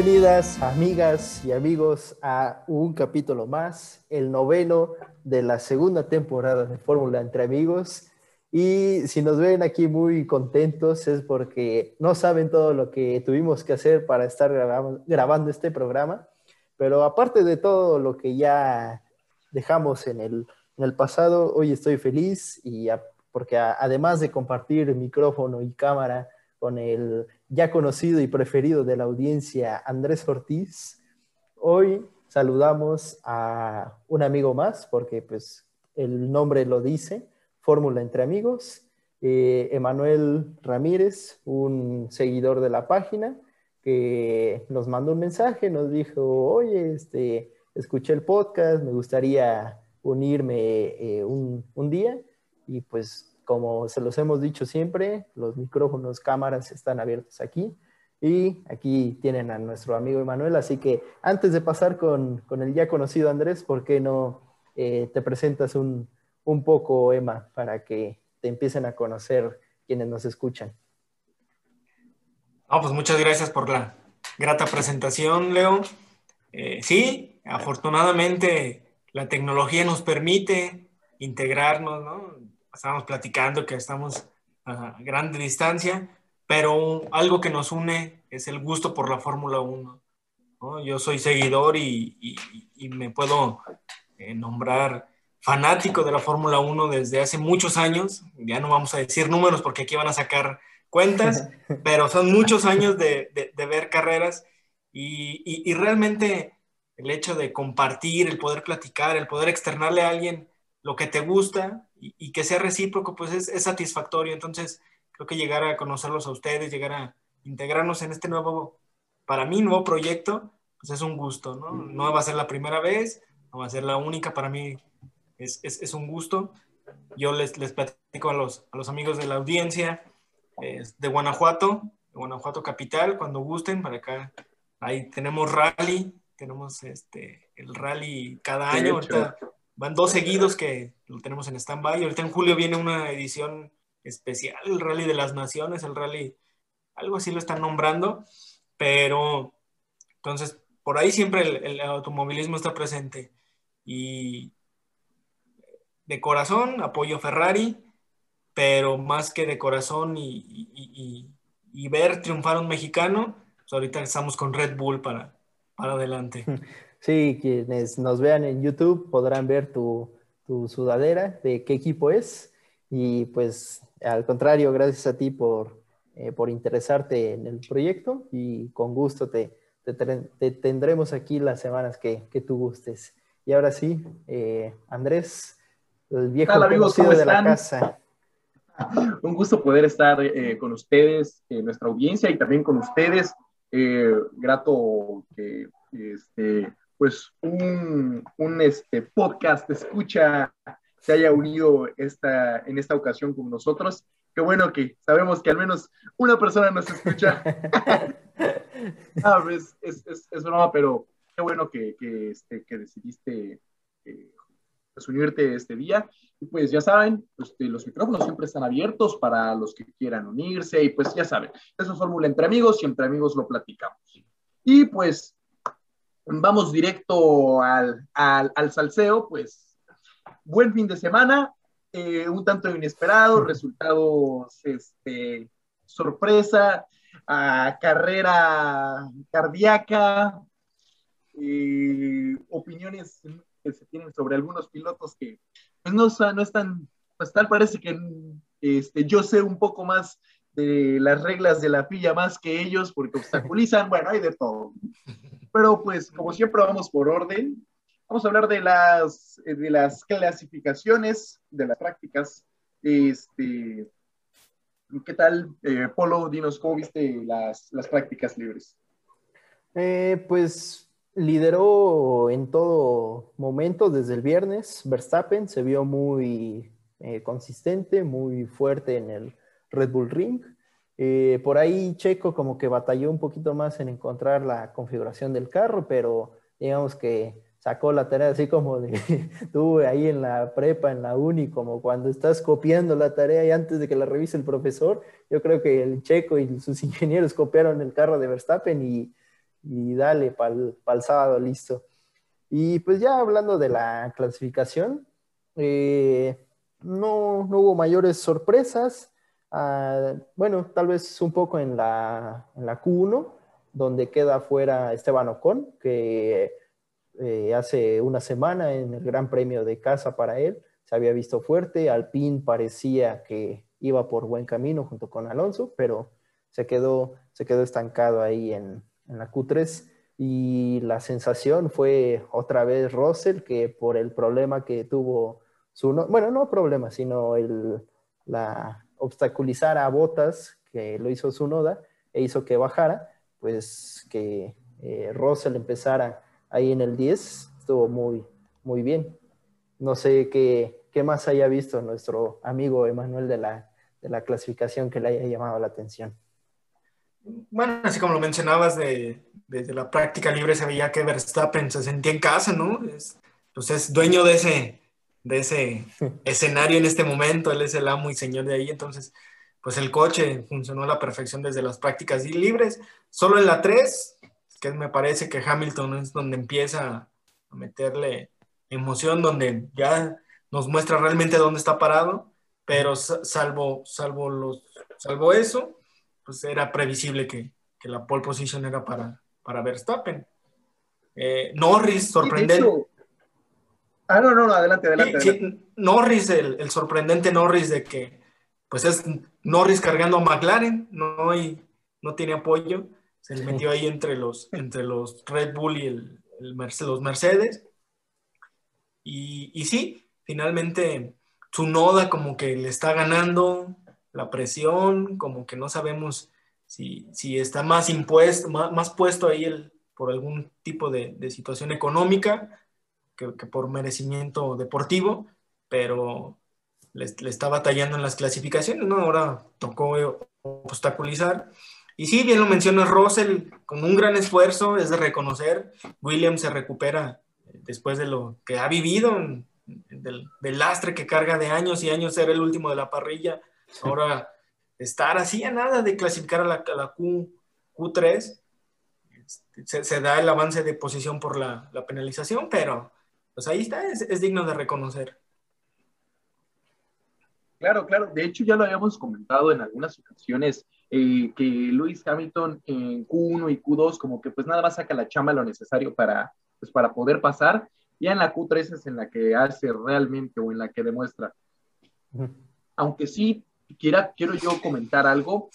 Bienvenidas amigas y amigos a un capítulo más, el noveno de la segunda temporada de Fórmula entre amigos. Y si nos ven aquí muy contentos es porque no saben todo lo que tuvimos que hacer para estar grabando este programa. Pero aparte de todo lo que ya dejamos en el, en el pasado, hoy estoy feliz y porque además de compartir micrófono y cámara con el ya conocido y preferido de la audiencia, Andrés Ortiz. Hoy saludamos a un amigo más, porque pues el nombre lo dice, Fórmula entre Amigos, eh, Emanuel Ramírez, un seguidor de la página, que nos mandó un mensaje, nos dijo, oye, este, escuché el podcast, me gustaría unirme eh, un, un día, y pues como se los hemos dicho siempre, los micrófonos, cámaras están abiertos aquí. Y aquí tienen a nuestro amigo Emanuel. Así que antes de pasar con, con el ya conocido Andrés, ¿por qué no eh, te presentas un, un, poco, Emma, para que te empiecen a conocer quienes nos escuchan? pues muchas gracias por la grata presentación, Leo. Eh, sí, afortunadamente la tecnología nos permite integrarnos, ¿no? Estábamos platicando que estamos a grande distancia, pero algo que nos une es el gusto por la Fórmula 1. Yo soy seguidor y, me puedo eh, nombrar fanático de la Fórmula 1 desde hace muchos años. Ya no vamos a decir números porque aquí van a sacar cuentas, pero son muchos años de, de ver carreras y, realmente el hecho de compartir, el poder platicar, el poder externarle a alguien lo que te gusta, y, que sea recíproco, pues es, satisfactorio. Entonces, creo que llegar a conocerlos a ustedes, llegar a integrarnos en este nuevo, para mí, nuevo proyecto, pues es un gusto, ¿no? No va a ser la primera vez, no va a ser la única, para mí es, es, un gusto. Yo les, les platico a los, a los amigos de la audiencia de Guanajuato, de Guanajuato Capital, cuando gusten, para acá. Ahí tenemos rally, tenemos este, el rally cada año. Ahorita van dos seguidos que lo tenemos en stand-by. Ahorita en julio viene una edición especial, el Rally de las Naciones, el Rally, algo así lo están nombrando, pero entonces por ahí siempre el, automovilismo está presente. Y de corazón apoyo Ferrari, pero más que de corazón y, ver triunfar a un mexicano, pues ahorita estamos con Red Bull para, para adelante. Sí, quienes nos vean en YouTube podrán ver tu, sudadera, de qué equipo es. Y pues al contrario, gracias a ti por, eh, por interesarte en el proyecto y con gusto te, te, tendremos aquí las semanas que, que, tú gustes. Y ahora sí, eh, Andrés, el viejo conocido de la casa. Un gusto poder estar eh, con ustedes, nuestra audiencia y también con ustedes. grato que este, pues un, un este, podcast escucha se haya unido esta, en esta ocasión con nosotros. Qué bueno que sabemos que al menos una persona nos escucha. ah, pues, es, es, es, broma, pero qué bueno que, que, este, que decidiste eh, pues, unirte este día. Y pues ya saben, pues, los micrófonos siempre están abiertos para los que quieran unirse. Y pues ya saben, eso es Fórmula entre amigos y entre amigos lo platicamos. Y pues vamos directo al, al, salseo, pues buen fin de semana, eh, un tanto inesperado, resultados, este, sorpresa, carrera cardíaca, eh, opiniones que se tienen sobre algunos pilotos que pues, no, no están, pues tal parece que este, yo sé un poco más de las reglas de la fila más que ellos porque obstaculizan, bueno, hay de todo. Pero pues como siempre vamos por orden. Vamos a hablar de las, eh, de las clasificaciones, de las prácticas. Este, ¿Qué tal, eh, Polo? Dinos, ¿cómo viste las, las prácticas libres? Eh, pues lideró en todo momento desde el viernes. Verstappen se vio muy consistente, muy fuerte en el Red Bull Ring. Eh, por ahí Checo como que batalló un poquito más en encontrar la configuración del carro, pero digamos que sacó la tarea así como de tú ahí en la prepa, en la uni, como cuando estás copiando la tarea y antes de que la revise el profesor, yo creo que el Checo y sus ingenieros copiaron el carro de Verstappen y, y dale para el sábado, listo. Y pues ya hablando de la clasificación, eh, no, no, hubo mayores sorpresas. Ah, bueno, tal vez un poco en la, en la Q1, donde queda fuera Esteban Ocon, que eh, hace una semana en el Gran Premio de casa para él se había visto fuerte. Alpine parecía que iba por buen camino junto con Alonso, pero se quedó, se quedó estancado ahí en, en la Q3 y la sensación fue otra vez Russell que por el problema que tuvo su, bueno, no problema, sino el, la obstaculizar a Botas que lo hizo su noda e hizo que bajara, pues que eh, Russell empezara ahí en el 10, estuvo muy, muy bien. No sé qué, qué más haya visto nuestro amigo Emanuel de la, de la clasificación que le haya llamado la atención. Bueno, así como lo mencionabas, de, desde la práctica libre se veía que Verstappen se sentía en casa, ¿no? Es, pues es dueño de ese, de ese escenario en este momento, él es el amo y señor de ahí, entonces, pues el coche funcionó a la perfección desde las prácticas libres. Solo en la 3, que me parece que Hamilton es donde empieza a meterle emoción, donde ya nos muestra realmente dónde está parado, pero salvo, salvo, los, salvo eso, pues era previsible que, que la pole position era para, para Verstappen. Eh, Norris, sorprendente. Ah, no, no, adelante, adelante. Norris, el, el, sorprendente Norris de que, pues es Norris cargando a McLaren, no, y, no tiene apoyo, se le metió ahí entre los, entre los Red Bull y el, el los Mercedes. Y, y sí, finalmente su noda como que le está ganando, la presión, como que no sabemos si, si está más impuesto, más, puesto ahí el, por algún tipo de, de situación económica que, que, por merecimiento deportivo, pero le, le, está batallando en las clasificaciones, ¿no? Ahora tocó obstaculizar. Y sí, bien lo menciona Russell, con un gran esfuerzo, es de reconocer, Williams se recupera después de lo que ha vivido, del, del lastre que carga de años y años ser el último de la parrilla, Ahora, estar así a nada de clasificar a la, Q, 3 este, se, da el avance de posición por la, penalización, pero pues ahí está, es, digno de reconocer. Claro, claro. De hecho, ya lo habíamos comentado en algunas ocasiones, eh, que Luis Hamilton en Q1 y Q2 como que pues nada más saca la chamba lo necesario para, pues, para poder pasar. Ya en la Q3 es en la que hace realmente o en la que demuestra. Aunque sí, quiera, quiero yo comentar algo.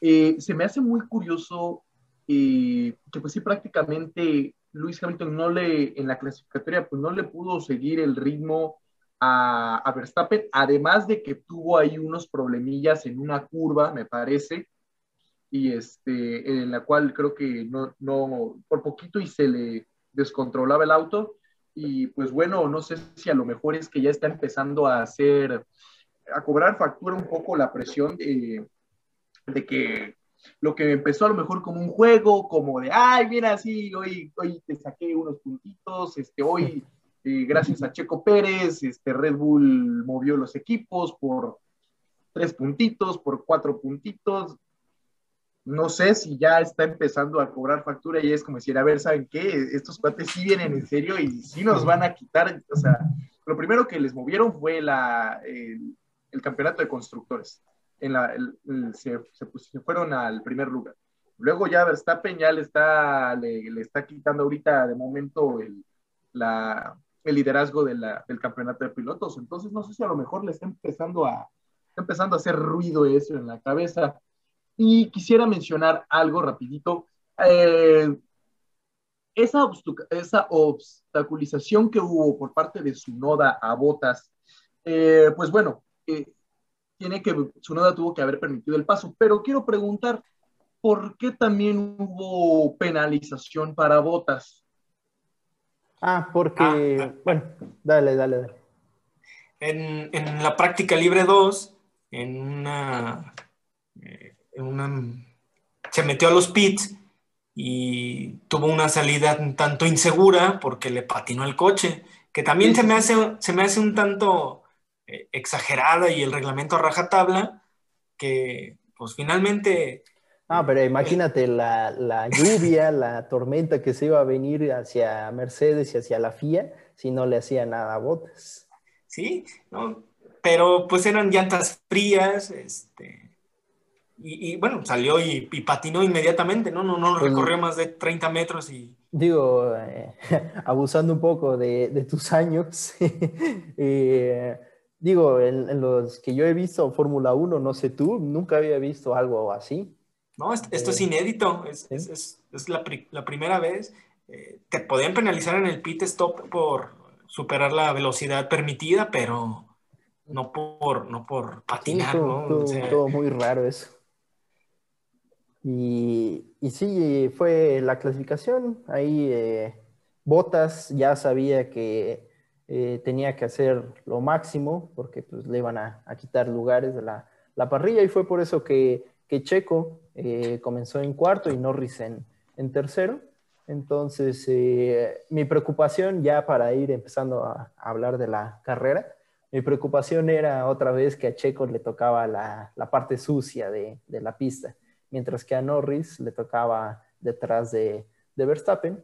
Eh, se me hace muy curioso eh, que pues sí prácticamente Luis Hamilton no le, en la clasificatoria, pues no le pudo seguir el ritmo a, a, Verstappen, además de que tuvo ahí unos problemillas en una curva, me parece, y este, en la cual creo que no, no, por poquito y se le descontrolaba el auto, y pues bueno, no sé si a lo mejor es que ya está empezando a hacer a cobrar factura un poco la presión de, de que lo que empezó a lo mejor como un juego, como de, ay, mira, sí, hoy, hoy te saqué unos puntitos, este, hoy, eh, gracias a Checo Pérez, este, Red Bull movió los equipos por tres puntitos, por cuatro puntitos. No sé si ya está empezando a cobrar factura y es como decir, a ver, ¿saben qué? Estos cuates sí vienen en serio y sí nos van a quitar, o sea, lo primero que les movieron fue la, el campeonato de constructores. En la, se, se, fueron al primer lugar. Luego ya Verstappen ya le está, le, está quitando ahorita de momento el, la, el liderazgo de la, del campeonato de pilotos. Entonces no sé si a lo mejor le está empezando a, está empezando a hacer ruido eso en la cabeza. Y quisiera mencionar algo rapidito. Eh, esa, esa obstaculización que hubo por parte de su noda a Botas, eh, pues bueno, tiene que, Sunoda tuvo que haber permitido el paso. Pero quiero preguntar, ¿por qué también hubo penalización para botas? Ah, porque, ah, bueno, dale, dale, dale. En, en, la práctica libre 2, en una, eh, en una, se metió a los pits y tuvo una salida un tanto insegura porque le patinó el coche, que también se me hace, se me hace un tanto eh, exagerada y el reglamento a rajatabla, que pues finalmente Ah, pero imagínate la, la lluvia, la tormenta que se iba a venir hacia Mercedes y hacia la FIA si no le hacía nada a Botas. Sí, ¿no? pero pues eran llantas frías, este, y, bueno, salió y, patinó inmediatamente, ¿no? No, no pues, recorrió más de 30 metros y... Digo, eh, abusando un poco de, tus años, eh, digo, en, los que yo he visto Fórmula 1, no sé tú, nunca había visto algo así. No, esto, es eh, inédito, es, es, es la, la, primera vez. te podían penalizar en el pit stop por superar la velocidad permitida, pero no por, no por patinar, ¿no? todo, muy raro eso. Y, y sí, fue la clasificación. Ahí eh, Botas ya sabía que eh, tenía que hacer lo máximo porque pues, le iban a, quitar lugares de la, parrilla y fue por eso que, Checo eh, comenzó en cuarto y Norris en, en tercero. Entonces, mi preocupación ya para ir empezando a, hablar de la carrera, mi preocupación era otra vez que a Checo le tocaba la, la parte sucia de, de la pista mientras que a Norris le tocaba detrás de, Verstappen.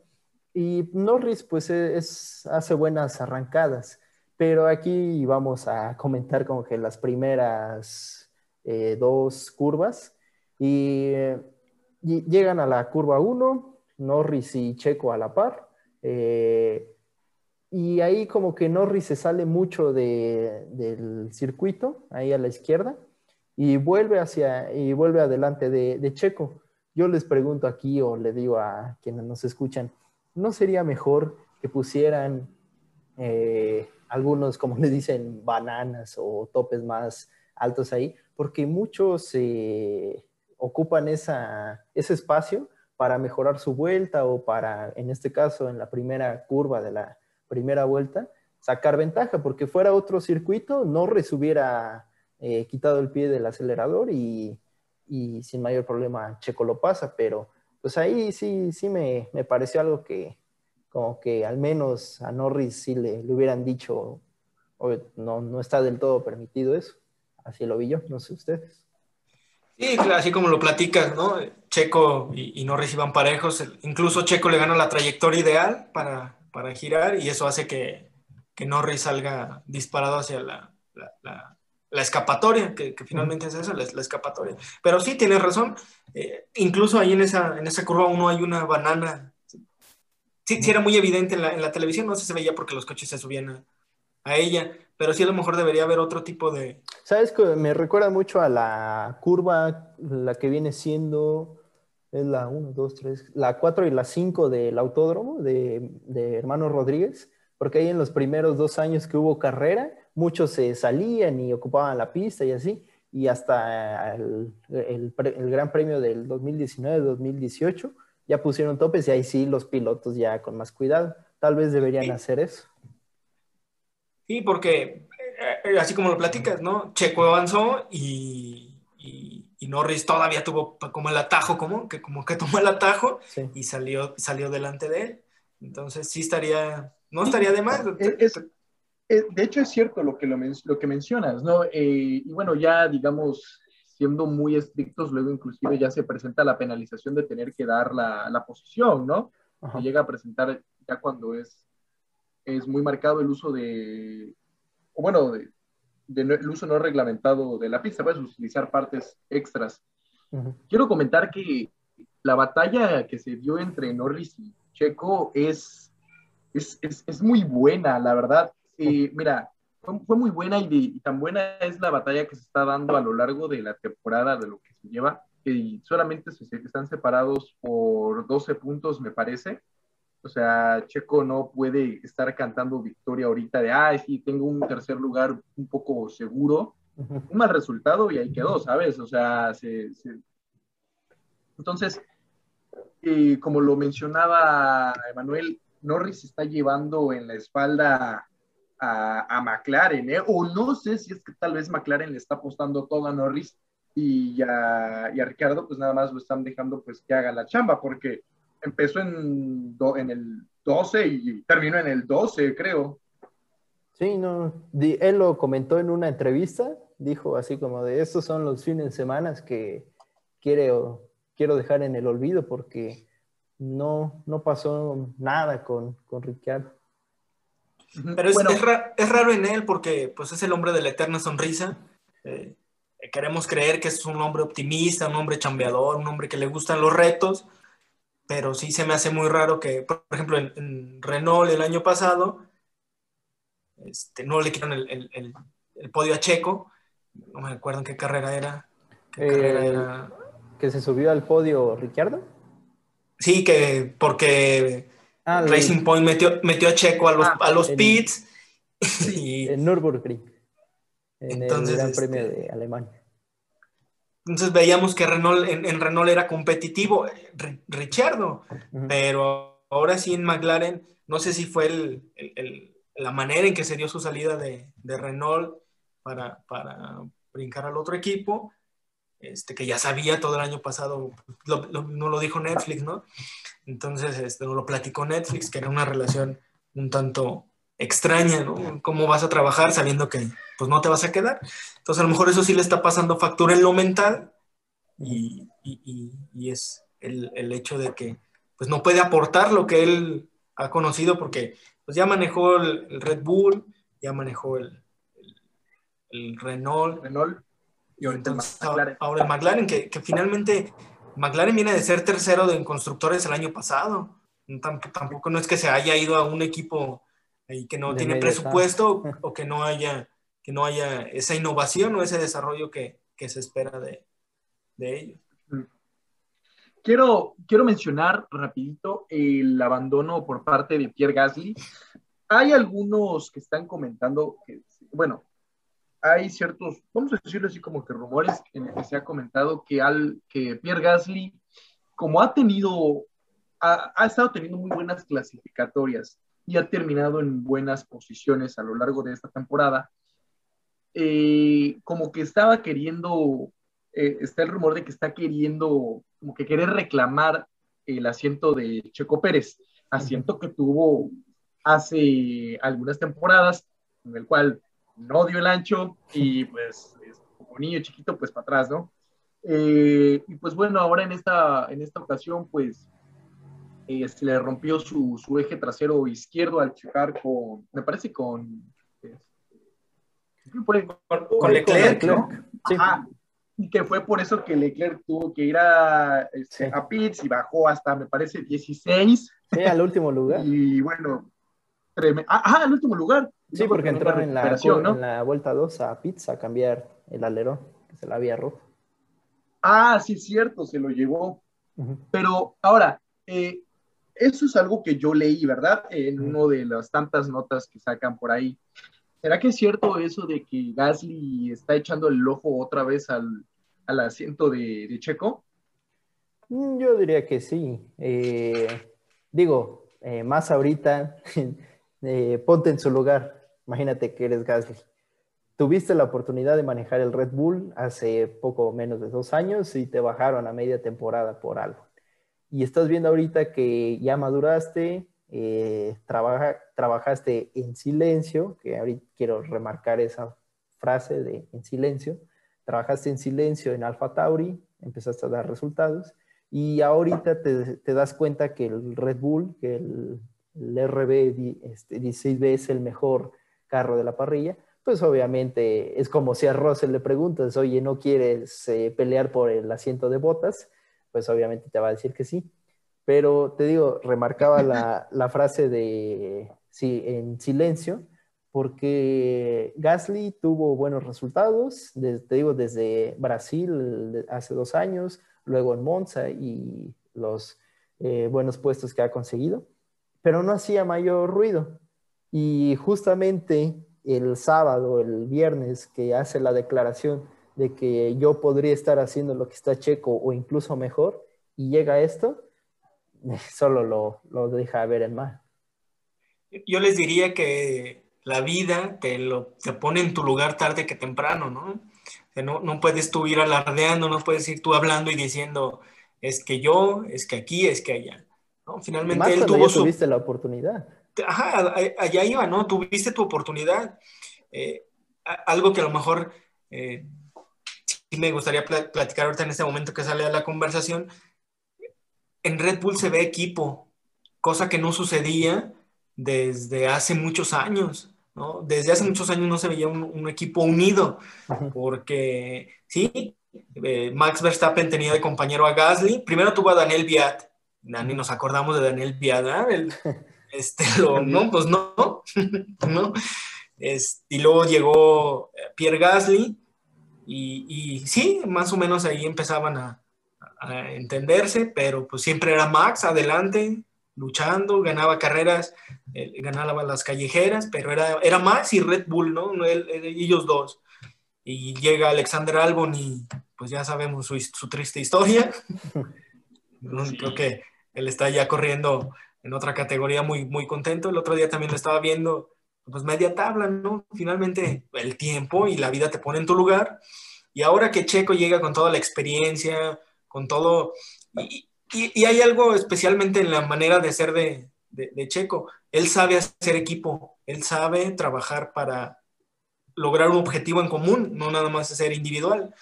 Y Norris pues e, es, hace buenas arrancadas, pero aquí vamos a comentar como que las primeras eh, dos curvas y, llegan a la curva 1, Norris y Checo a la par. Eh, y ahí como que Norris se sale mucho del circuito, ahí a la izquierda, y vuelve hacia y vuelve adelante de, Checo. Yo les pregunto aquí o le digo a quienes nos escuchan, ¿no sería mejor que pusieran eh, algunos, como le dicen, bananas o topes más altos ahí? Porque muchos eh, ocupan esa, ese espacio para mejorar su vuelta o para, en este caso, en la primera curva de la primera vuelta, sacar ventaja, porque fuera otro circuito, no resubiera eh, quitado el pie del acelerador y, sin mayor problema Checo lo pasa, pero pues ahí sí, sí me, pareció algo que como que al menos a Norris sí le, hubieran dicho, no, no está del todo permitido eso. Así lo vi yo, no sé ustedes. Sí, así como lo platicas, ¿no? Checo y, Norris iban parejos, incluso Checo le gana la trayectoria ideal para, girar y eso hace que, Norris salga disparado hacia la escapatoria, que, finalmente es eso, la, escapatoria. Pero sí, tienes razón. Eh, incluso ahí en esa, en esa curva uno hay una banana. Sí, sí era muy evidente en la, en la, televisión, no sé si se veía porque los coches se subían a, ella, pero sí a lo mejor debería haber otro tipo de... ¿Sabes? que Me recuerda mucho a la curva, la que viene siendo... Es la 1, 2, 3, la 4 y la 5 del autódromo de, de Hermanos Rodríguez, porque ahí en los primeros dos años que hubo carrera, muchos se salían y ocupaban la pista y así, y hasta el, Gran Premio del 2019-2018 ya pusieron topes y ahí sí los pilotos ya con más cuidado. Tal vez deberían hacer eso. Sí, porque eh, así como lo platicas, ¿no? Checo avanzó y, Norris todavía tuvo como el atajo, como que, como que tomó el atajo y salió, salió delante de él. Entonces sí estaría, no estaría de más. Eh, de hecho, es cierto lo que, lo, que mencionas, ¿no? Eh, y bueno, ya digamos, siendo muy estrictos, luego inclusive ya se presenta la penalización de tener que dar la, la posición, ¿no? Se llega a presentar ya cuando es, es muy marcado el uso de, o bueno, de, el uso no reglamentado de la pista, puedes utilizar partes extras. Quiero comentar que la batalla que se dio entre Norris y Checo es, es, es, es muy buena, la verdad mira, fue, muy buena y, tan buena es la batalla que se está dando a lo largo de la temporada de lo que se lleva, que solamente se, están separados por 12 puntos, me parece. O sea, Checo no puede estar cantando victoria ahorita de, ah, sí, tengo un tercer lugar un poco seguro. Un mal resultado y ahí quedó, ¿sabes? O sea, se... entonces, eh, como lo mencionaba Emanuel, Norris está llevando en la espalda a, McLaren, ¿eh? o no sé si es que tal vez McLaren le está apostando todo a Norris y a, y a Ricardo pues nada más lo están dejando pues que haga la chamba, porque empezó en, en el 12 y terminó en el 12, creo. Sí, no, él lo comentó en una entrevista, dijo así como de estos son los fines de semana que quiere, quiero dejar en el olvido porque no, no pasó nada con, con Pero es, es, raro en él porque pues, es el hombre de la eterna sonrisa. Eh, queremos creer que es un hombre optimista, un hombre chambeador, un hombre que le gustan los retos, pero sí se me hace muy raro que, por ejemplo, en, Renault el año pasado, este, no le quitan el, el, el, podio a Checo, no me acuerdo en qué carrera era. Eh, ¿Que se subió al podio Ricciardo? Sí, que porque ah, Racing Point metió, metió, a Checo a los, ah, a los pits. y, en Nürburgring, en entonces, el Gran Premio este, de Alemania. Entonces veíamos que Renault, en, Renault era competitivo, Richardo, pero ahora sí en McLaren, no sé si fue el, el, la manera en que se dio su salida de, de Renault para, para, brincar al otro equipo, este, que ya sabía todo el año pasado, no lo dijo Netflix, ¿no? Entonces, este, lo platicó Netflix, que era una relación un tanto extraña, ¿no? ¿Cómo vas a trabajar sabiendo que pues no te vas a quedar? Entonces, a lo mejor eso sí le está pasando factura en lo mental y, y, y, es el, el, hecho de que pues no puede aportar lo que él ha conocido porque pues ya manejó el, Red Bull, ya manejó el, el, Renault. Renault y ahorita McLaren. Ahora el McLaren, que, que, finalmente McLaren viene de ser tercero de constructores el año pasado. Tampoco, no es que se haya ido a un equipo ahí que no tiene presupuesto o que no haya que no haya esa innovación o ese desarrollo que, que se espera de, de ellos. Mm. Quiero, quiero mencionar rapidito el abandono por parte de Pierre Gasly. Hay algunos que están comentando que, bueno, hay ciertos, vamos a decirlo así como que rumores en el que se ha comentado que, al, que Pierre Gasly, como ha tenido, ha, ha, estado teniendo muy buenas clasificatorias y ha terminado en buenas posiciones a lo largo de esta temporada, eh, como que estaba queriendo, eh, está el rumor de que está queriendo, como que querer reclamar el asiento de Checo Pérez, asiento que tuvo hace algunas temporadas, en el cual no dio el ancho y pues como niño chiquito pues para atrás, ¿no? Eh, y pues bueno, ahora en esta, en esta ocasión pues eh, se le rompió su, su, eje trasero izquierdo al chocar con, me parece con... Fue? Con, Leclerc, ¿no? Sí. y que fue por eso que Leclerc tuvo que ir a, este, a Pitts y bajó hasta, me parece, 16. Sí, al último lugar. Y bueno, Ah, al último lugar. Sí, porque entraron en la, en la vuelta 2 a Pizza a cambiar el alerón, que se la había roto. Ah, sí, es cierto, se lo llevó. Pero ahora, eh, eso es algo que yo leí, ¿verdad? En una de las tantas notas que sacan por ahí. ¿Será que es cierto eso de que Gasly está echando el ojo otra vez al, al asiento de, de, Checo? Mm, yo diría que sí. Eh, digo, eh, más ahorita ponte en su lugar. Imagínate que eres Gasly. Tuviste la oportunidad de manejar el Red Bull hace poco menos de dos años y te bajaron a media temporada por algo. Y estás viendo ahorita que ya maduraste, eh, trabajaste en silencio, que ahorita quiero remarcar esa frase de en silencio, trabajaste en silencio en Alpha Tauri, empezaste a dar resultados y ahorita te, te das cuenta que el Red Bull, que el el RB 16B es el mejor carro de la parrilla, pues obviamente es como si a Russell le preguntas, oye, ¿no quieres eh, pelear por el asiento de botas? Pues obviamente te va a decir que sí. Pero te digo, remarcaba la, la frase de sí, en silencio, porque Gasly tuvo buenos resultados, te digo, desde Brasil hace dos años, luego en Monza y los eh, buenos puestos que ha conseguido pero no hacía mayor ruido. Y justamente el sábado, el viernes, que hace la declaración de que yo podría estar haciendo lo que está Checo o incluso mejor, y llega esto, solo lo, lo deja ver en mal. Yo les diría que la vida te, lo, te pone en tu lugar tarde que temprano, ¿no? no, no puedes tú ir alardeando, no puedes ir tú hablando y diciendo, es que yo, es que aquí, es que allá. Finalmente él tuvo su... tuviste la oportunidad. Ajá, allá iba, ¿no? Tuviste tu oportunidad. Eh, algo que a lo mejor eh, sí me gustaría platicar ahorita en este momento que sale a la conversación, en Red Bull se ve equipo, cosa que no sucedía desde hace muchos años. ¿no? Desde hace muchos años no se veía un, equipo unido, porque sí, eh, Max Verstappen tenía de compañero a Gasly, primero tuvo a Daniel Viat, Dani, nos acordamos de Daniel Viat, este, no, pues no, no. y luego llegó eh, Pierre Gasly, y, y, sí, más o menos ahí empezaban a, a entenderse, pero pues siempre era Max adelante, luchando, ganaba carreras, eh, ganaba las callejeras, pero era, era Max y Red Bull, ¿no? ellos dos. Y llega Alexander Albon y pues ya sabemos su, su triste historia. Creo que él está ya corriendo en otra categoría muy, muy contento. El otro día también lo estaba viendo, pues media tabla, ¿no? Finalmente el tiempo y la vida te pone en tu lugar. Y ahora que Checo llega con toda la experiencia, con todo, y, y, hay algo especialmente en la manera de ser de, de, Checo. Él sabe hacer equipo, él sabe trabajar para lograr un objetivo en común, no nada más ser individual.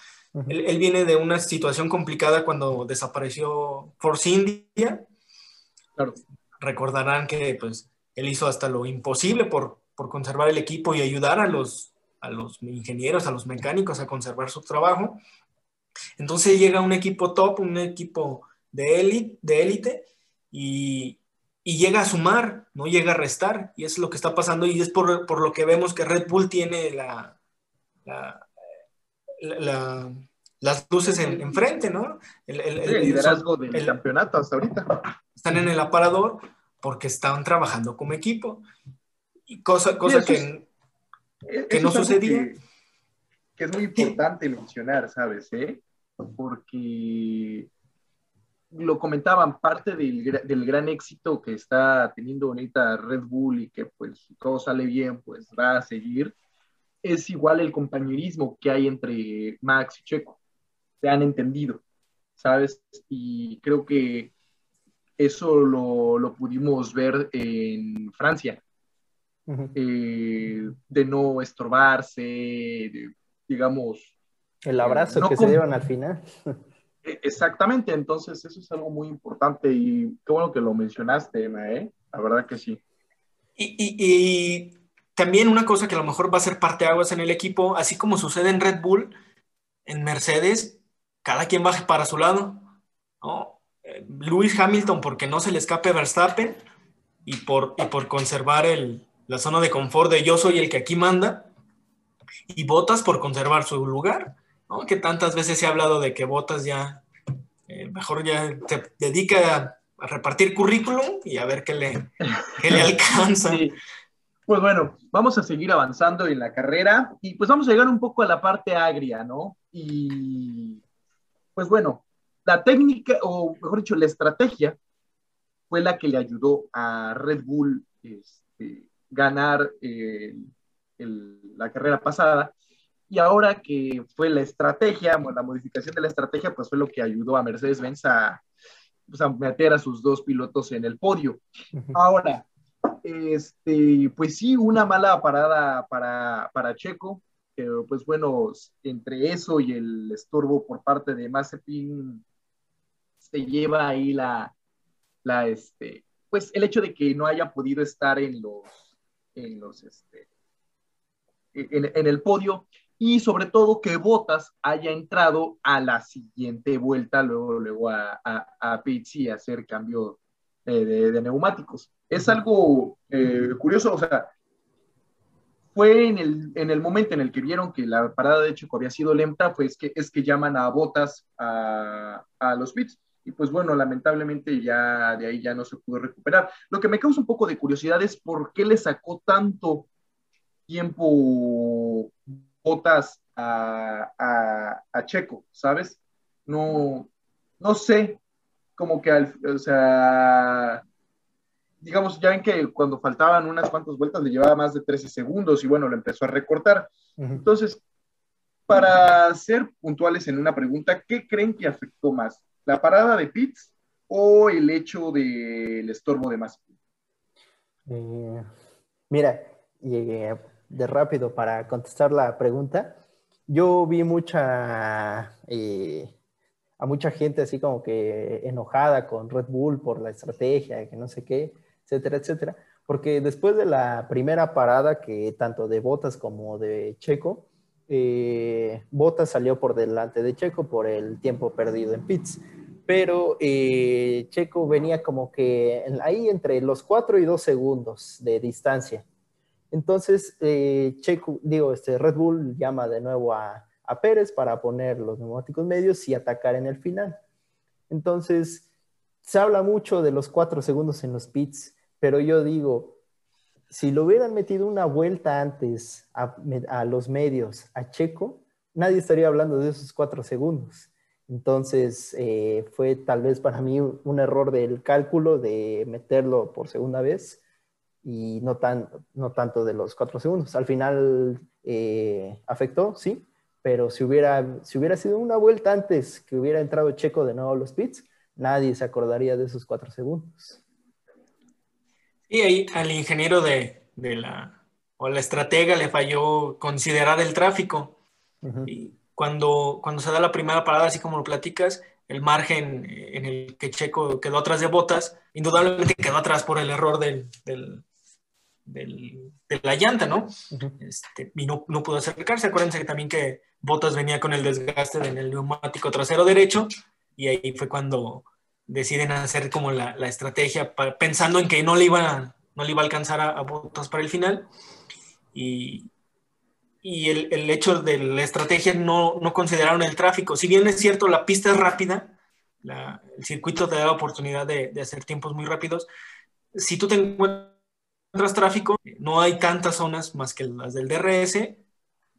él, él, viene de una situación complicada cuando desapareció Force India. Claro. Recordarán que pues, él hizo hasta lo imposible por, por conservar el equipo y ayudar a los, a los ingenieros, a los mecánicos a conservar su trabajo. Entonces llega un equipo top, un equipo de élite, de élite y, y, llega a sumar, no llega a restar. Y es lo que está pasando y es por, por lo que vemos que Red Bull tiene la, la, las luces enfrente, en ¿no? El, el, liderazgo del campeonato hasta ahorita. Están en el aparador porque están trabajando como equipo. Y cosa, cosa que, que no sucedía. Que, es muy importante mencionar, ¿sabes? ¿Eh? Porque lo comentaban, parte del, del, gran éxito que está teniendo ahorita Red Bull y que pues todo sale bien, pues va a seguir, es igual el compañerismo que hay entre Max y Checo. Se han entendido, ¿sabes? Y creo que eso lo, lo pudimos ver en Francia, eh, de no estorbarse, digamos... El abrazo que se llevan al final. E, exactamente, entonces eso es algo muy importante y qué bueno que lo mencionaste, Emma, ¿eh? La verdad que sí. Y, también una cosa que a lo mejor va a ser parte aguas en el equipo, así como sucede en Red Bull, en Mercedes, cada quien baje para su lado. ¿no? Eh, Lewis Hamilton porque no se le escape Verstappen y por, y por conservar el, la zona de confort de yo soy el que aquí manda, y Botas por conservar su lugar. ¿no? Que tantas veces se ha hablado de que Botas ya, eh, mejor ya se dedica a, repartir currículum y a ver qué le, le alcanza. Pues bueno, vamos a seguir avanzando en la carrera y pues vamos a llegar un poco a la parte agria, ¿no? Y pues bueno, la técnica, o mejor dicho, la estrategia fue la que le ayudó a Red Bull este, ganar la carrera pasada. Y ahora que fue la estrategia, bueno, la modificación de la estrategia, pues fue lo que ayudó a Mercedes-Benz a, pues, a meter a sus dos pilotos en el podio. Ahora, este, pues sí, una mala parada para, para Checo, pues bueno, entre eso y el estorbo por parte de Mazepin, se lleva ahí la, la, este, pues el hecho de que no haya podido estar en los, en los, este, en, en el podio y sobre todo que Botas haya entrado a la siguiente vuelta, luego, luego a, a, a hacer cambio de, neumáticos. Es algo eh, curioso, o sea, fue en el, en el momento en el que vieron que la parada de Checo había sido lenta, pues que, es que llaman a Botas a, a los pits. Y pues bueno, lamentablemente ya de ahí ya no se pudo recuperar. Lo que me causa un poco de curiosidad es por qué le sacó tanto tiempo botas a, a, Checo, ¿sabes? No, no sé, como que, al, o sea, digamos, ya en que cuando faltaban unas cuantas vueltas le llevaba más de 13 segundos y bueno, lo empezó a recortar. Entonces, para ser puntuales en una pregunta, ¿qué creen que afectó más? ¿La parada de Pitts o el hecho del estorbo de más? Eh, mira, eh, de rápido para contestar la pregunta. Yo vi mucha... Eh, a mucha gente así como que enojada con Red Bull por la estrategia, que no sé qué, etcétera, etcétera. Porque después de la primera parada, que tanto de Botas como de Checo, eh, Botas salió por delante de Checo por el tiempo perdido en pits. Pero eh, Checo venía como que ahí entre los 4 y 2 segundos de distancia. Entonces, eh, Checo, digo, este Red Bull llama de nuevo a, a Pérez para poner los neumáticos medios y atacar en el final. Entonces, se habla mucho de los cuatro segundos en los pits, pero yo digo, si lo hubieran metido una vuelta antes a, los medios a Checo, nadie estaría hablando de esos cuatro segundos. Entonces, eh, fue tal vez para mí un, error del cálculo de meterlo por segunda vez y no, tan, no tanto de los cuatro segundos. Al final eh, afectó, sí, pero si hubiera, si hubiera sido una vuelta antes que hubiera entrado Checo de nuevo a los pits, nadie se acordaría de esos cuatro segundos. Y ahí al ingeniero de, de la, o la estratega le falló considerar el tráfico. Y cuando, cuando se da la primera parada, así como lo platicas, el margen en el que Checo quedó atrás de botas, indudablemente quedó atrás por el error del, del, de la llanta, ¿no? este, y no, no pudo acercarse. Acuérdense que también que Botas venía con el desgaste en el neumático trasero derecho y ahí fue cuando deciden hacer como la, la estrategia pensando en que no le iba, no le iba a alcanzar a, Botas para el final y, y el, el, hecho de la estrategia no, no, consideraron el tráfico. Si bien es cierto, la pista es rápida, el circuito te da la oportunidad de, de hacer tiempos muy rápidos. Si tú te encuentras tráfico, no hay tantas zonas más que las del DRS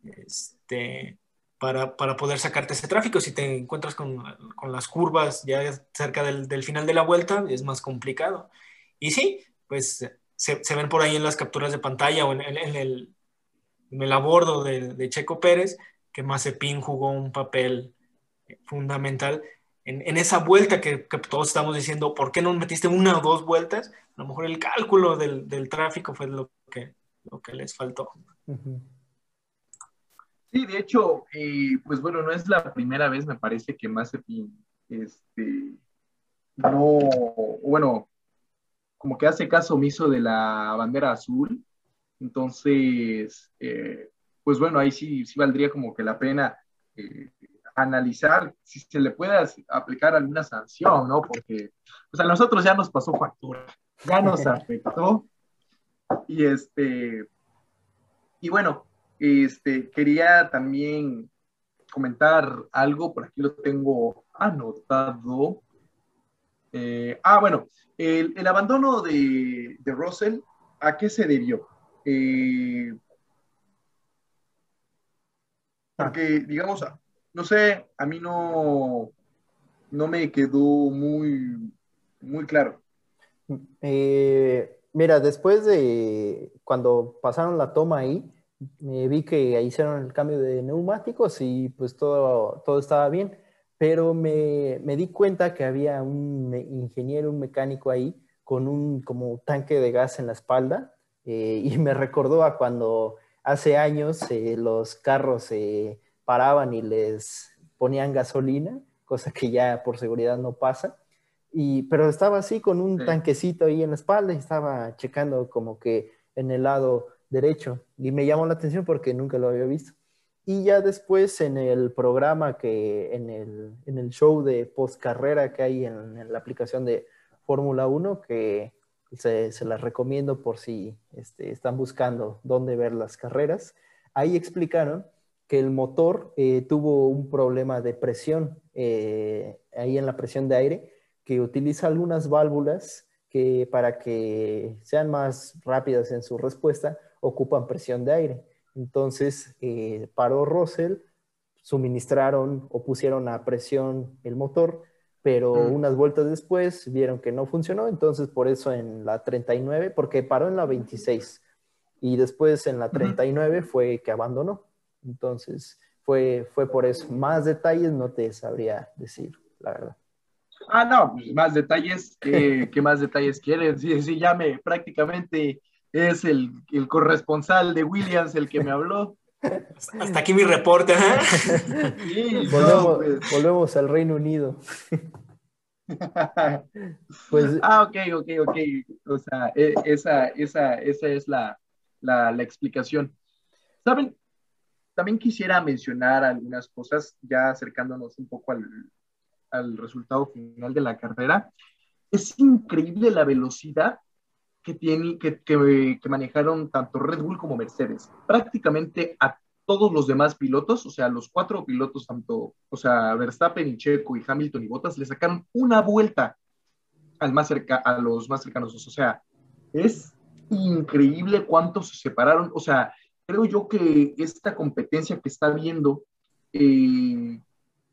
este, para, para poder sacarte ese tráfico. Si te encuentras con, con las curvas ya cerca del, del, final de la vuelta, es más complicado. Y sí, pues se, se ven por ahí en las capturas de pantalla o en, en, en el, en el abordo de, de Checo Pérez que Mazepin jugó un papel fundamental en, en, esa vuelta que, que, todos estamos diciendo, ¿por qué no metiste una o dos vueltas? A lo mejor el cálculo del, del tráfico fue lo que, lo que les faltó. Sí, de hecho, eh, pues bueno, no es la primera vez, me parece, que Mazepin, este, no, bueno, como que hace caso omiso de la bandera azul. Entonces, eh, pues bueno, ahí sí, sí valdría como que la pena eh, analizar si se le puede aplicar alguna sanción, ¿no? Porque pues a nosotros ya nos pasó factura, ya nos afectó. Y este, y bueno, este, quería también comentar algo, por aquí lo tengo anotado. Eh, ah, bueno, el, el abandono de, de, Russell, ¿a qué se debió? Eh, porque, digamos, no sé, a mí no, no me quedó muy, muy claro. Eh, mira, después de cuando pasaron la toma ahí, me vi que hicieron el cambio de neumáticos y pues todo, todo estaba bien, pero me, me di cuenta que había un ingeniero, un mecánico ahí con un como tanque de gas en la espalda eh, y me recordó a cuando hace años eh, los carros eh, paraban y les ponían gasolina, cosa que ya por seguridad no pasa. Y, pero estaba así con un sí. tanquecito ahí en la espalda y estaba checando como que en el lado derecho. Y me llamó la atención porque nunca lo había visto. Y ya después en el programa que, en el, en el show de post carrera que hay en, en la aplicación de Fórmula 1, que se, se, las recomiendo por si este, están buscando dónde ver las carreras, ahí explicaron que el motor eh, tuvo un problema de presión eh, ahí en la presión de aire, que utiliza algunas válvulas que para que sean más rápidas en su respuesta, ocupan presión de aire. Entonces, eh, paró Russell, suministraron o pusieron a presión el motor, pero mm. unas vueltas después vieron que no funcionó, entonces por eso en la 39, porque paró en la 26 y después en la 39 fue que abandonó. Entonces, fue, fue por eso. Más detalles no te sabría decir, la verdad. Ah, no, pues, más detalles, ¿qué, ¿qué, más detalles quieres? Sí, sí, ya me prácticamente es el, el, corresponsal de Williams el que me habló. Hasta aquí mi reporte. ¿eh? volvemos, pues. volvemos, al Reino Unido. pues, ah, ok, ok, ok. O sea, e, esa, esa, esa es la, la, la explicación. ¿Saben? También quisiera mencionar algunas cosas, ya acercándonos un poco al, al resultado final de la carrera. Es increíble la velocidad que, tiene, que, que, manejaron tanto Red Bull como Mercedes. Prácticamente a todos los demás pilotos, o sea, los cuatro pilotos, tanto, o sea, Verstappen y Checo y Hamilton y Bottas, le sacaron una vuelta al más cerca, a los más cercanos. O sea, es increíble cuánto se separaron. O sea, creo yo que esta competencia que está viendo eh,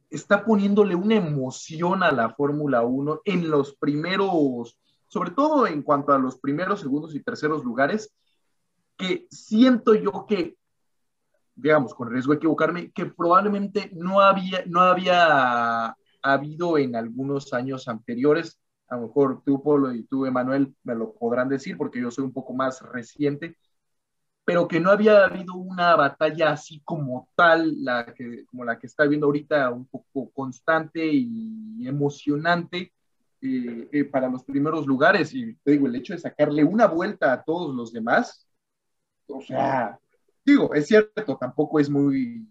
está poniéndole una emoción a la Fórmula 1 en los primeros, sobre todo en cuanto a los primeros, segundos y terceros lugares, que siento yo que, digamos, con riesgo de equivocarme, que probablemente no había, no había habido en algunos años anteriores. A lo mejor tú, Polo, y tú, Emanuel, me lo podrán decir porque yo soy un poco más reciente pero que no había habido una batalla así como tal, la que, como la que está viendo ahorita, un poco constante y emocionante eh, eh, para los primeros lugares. Y te digo, el hecho de sacarle una vuelta a todos los demás, o sea, digo, es cierto, tampoco es muy,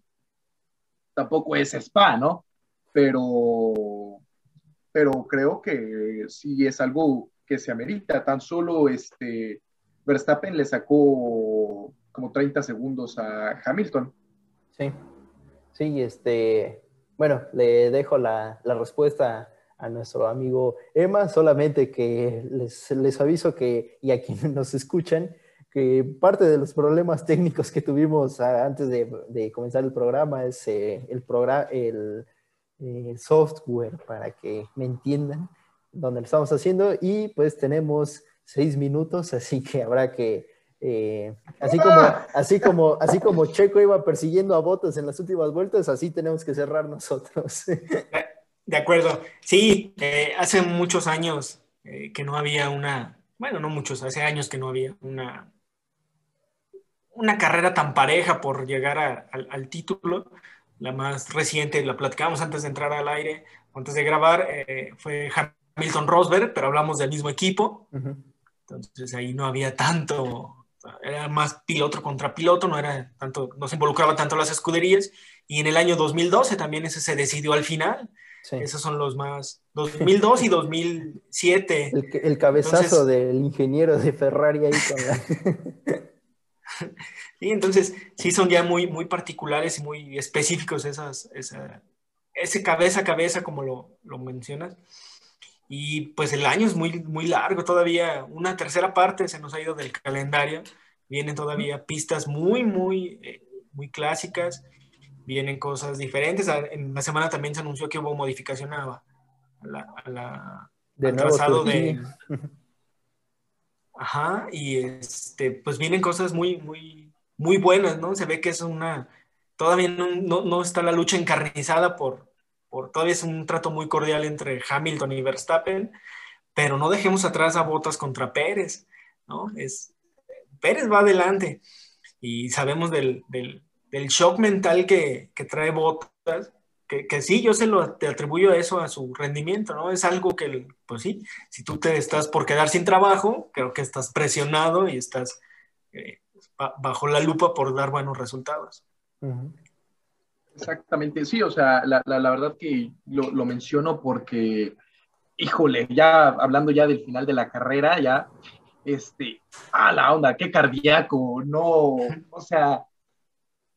tampoco es spa, ¿no? Pero, pero creo que sí es algo que se amerita, tan solo este Verstappen le sacó como 30 segundos a Hamilton. Sí, sí, este, bueno, le dejo la, respuesta a nuestro amigo Emma, solamente que les, aviso que, y a quienes nos escuchan, que parte de los problemas técnicos que tuvimos antes de, comenzar el programa es eh, el, programa, el eh, software, para que me entiendan, donde lo estamos haciendo, y pues tenemos seis minutos, así que habrá que, eh, así, como, así, como, así como Checo iba persiguiendo a Botas en las últimas vueltas, así tenemos que cerrar nosotros. De acuerdo, sí, eh, hace muchos años eh, que no había una, bueno, no muchos, hace años que no había una, una carrera tan pareja por llegar al, título. La más reciente, la platicamos antes de entrar al aire, antes de grabar, fue Hamilton Rosberg, pero hablamos del mismo equipo. Entonces ahí no había tanto, era más piloto contra piloto, no era tanto, no se involucraba tanto las escuderías. Y en el año 2012 también ese se decidió al final. Esos son los más, 2002 y 2007. El, cabezazo del ingeniero de Ferrari ahí con la... Sí, entonces sí son ya muy, muy particulares y muy específicos esas, ese cabeza a cabeza como lo, lo mencionas. Y pues el año es muy, muy largo, todavía una tercera parte se nos ha ido del calendario. Vienen todavía pistas muy, muy, eh, muy clásicas, vienen cosas diferentes. Ah, en la semana también se anunció que hubo modificación a, la, a la de al trazado de... Ajá, y este, pues vienen cosas muy, muy, muy buenas, ¿no? Se ve que es una, todavía no, no, no está la lucha encarnizada por, todavía es un trato muy cordial entre Hamilton y Verstappen, pero no dejemos atrás a Botas contra Pérez, ¿no? Es, Pérez va adelante y sabemos del, shock mental que, trae Botas, que, sí, yo se lo te atribuyo eso a su rendimiento, ¿no? Es algo que, pues sí, si tú te estás por quedar sin trabajo, creo que estás presionado y estás eh, bajo la lupa por dar buenos resultados. Exactamente, sí, o sea, la, la, verdad que lo, lo, menciono porque, híjole, ya hablando ya del final de la carrera, ya, este, a la onda, qué cardíaco, no, o sea,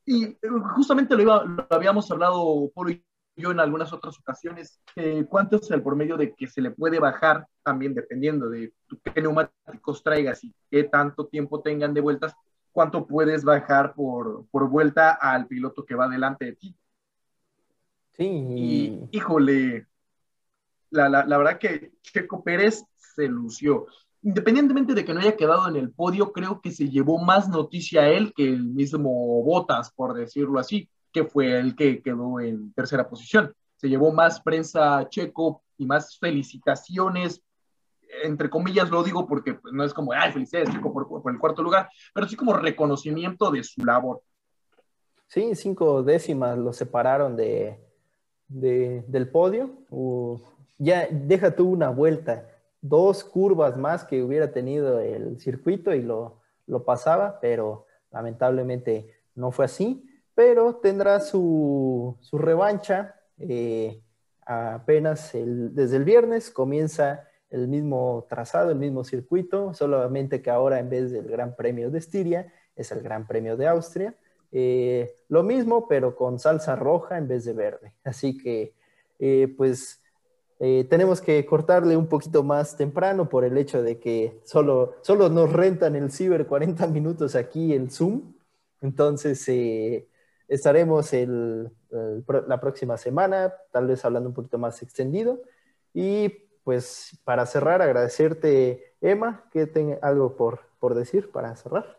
y justamente lo, iba, lo habíamos hablado Polo y yo en algunas otras ocasiones, eh, cuánto es el por medio de que se le puede bajar, también dependiendo de qué neumáticos traigas y qué tanto tiempo tengan de vueltas, cuánto puedes bajar por, por vuelta al piloto que va delante de ti. Sí. Y, híjole, la, la, la, verdad que Checo Pérez se lució. Independientemente de que no haya quedado en el podio, creo que se llevó más noticia a él que el mismo Botas, por decirlo así, que fue el que quedó en tercera posición. Se llevó más prensa Checo y más felicitaciones entre comillas lo digo porque pues, no es como, ay, felicidades, chico, por, por, el cuarto lugar, pero sí como reconocimiento de su labor. Sí, cinco décimas lo separaron de, del podio. ya deja tú una vuelta, dos curvas más que hubiera tenido el circuito y lo, lo pasaba, pero lamentablemente no fue así. Pero tendrá su, su revancha eh, apenas desde el viernes, comienza el mismo trazado, el mismo circuito, solamente que ahora en vez del Gran Premio de Estiria es el Gran Premio de Austria. Eh, lo mismo, pero con salsa roja en vez de verde. Así que, eh, pues, eh, tenemos que cortarle un poquito más temprano por el hecho de que solo, solo nos rentan el Ciber 40 minutos aquí el Zoom. Entonces, estaremos la próxima semana, tal vez hablando un poquito más extendido. Y pues para cerrar, agradecerte, Emma, que tenga algo por, por decir para cerrar.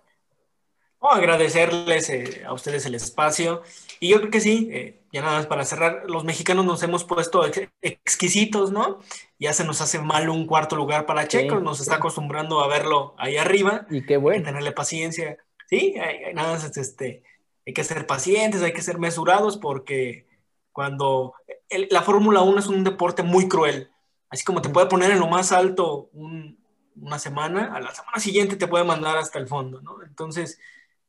Agradecerles eh, a ustedes el espacio. Y yo creo que sí, eh, ya nada más para cerrar, los mexicanos nos hemos puesto exquisitos, ¿no? Ya se nos hace mal un cuarto lugar para Checo, nos está acostumbrando a verlo ahí arriba. Y qué bueno. Hay que tenerle paciencia. Sí, hay, nada más este, hay que ser pacientes, hay que ser mesurados porque cuando la Fórmula 1 es un deporte muy cruel Así como te puede poner en lo más alto una semana, a la semana siguiente te puede mandar hasta el fondo, ¿no? Entonces,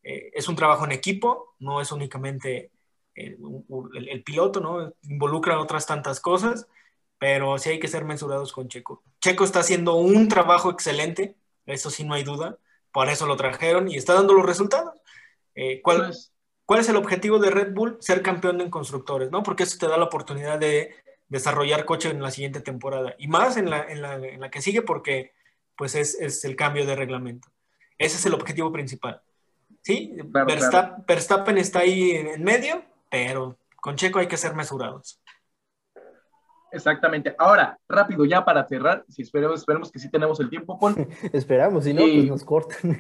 eh, es un trabajo en equipo, no es únicamente eh, el, piloto, ¿no? Involucra otras tantas cosas, pero sí hay que ser mensurados con Checo. Checo está haciendo un trabajo excelente, eso sí no hay duda, por eso lo trajeron y está dando los resultados. Eh, ¿cuál, ¿Cuál es el objetivo de Red Bull? Ser campeón en constructores, ¿no? Porque eso te da la oportunidad de desarrollar coche en la siguiente temporada y más en la, en la, en la que sigue porque pues es, es, el cambio de reglamento. Ese es el objetivo principal. ¿Sí? Verstappen, está ahí en medio, pero con Checo hay que ser mesurados. Exactamente. Ahora, rápido, ya para cerrar, si esperemos, esperemos que sí tenemos el tiempo, Paul. Esperamos, si no, pues nos cortan.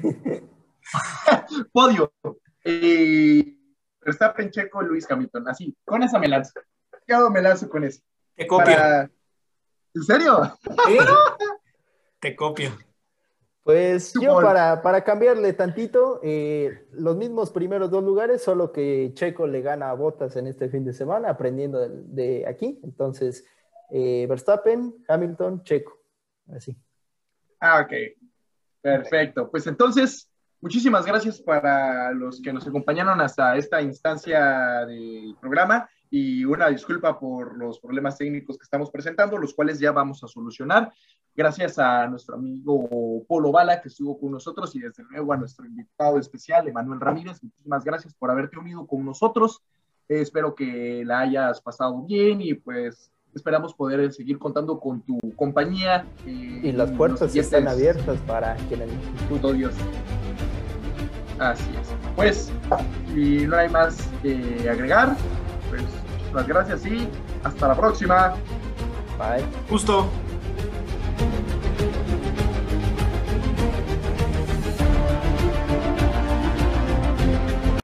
Podio. Eh, Verstappen, Checo, Luis Hamilton. Así, con esa me lanzo. ¿Qué me lanzo con eso? Te copio. ¿En serio? Te copio. Pues yo para, para, cambiarle tantito, eh, los mismos primeros dos lugares, solo que Checo le gana a Botas en este fin de semana, aprendiendo de, aquí. Entonces, eh, Verstappen, Hamilton, Checo. Así. Ah, ok. Perfecto. Pues entonces, muchísimas gracias para los que nos acompañaron hasta esta instancia del programa y una disculpa por los problemas técnicos que estamos presentando, los cuales ya vamos a solucionar. Gracias a nuestro amigo Polo Bala, que estuvo con nosotros, y desde luego a nuestro invitado especial, Emanuel Ramírez. Muchísimas gracias por haberte unido con nosotros. espero que la hayas pasado bien y pues esperamos poder seguir contando con tu compañía. Eh, y las puertas están abiertas para quienes escuchen. Dios. Así es. Pues, y no hay más que agregar, pues muchas gracias y hasta la próxima. Bye. Justo.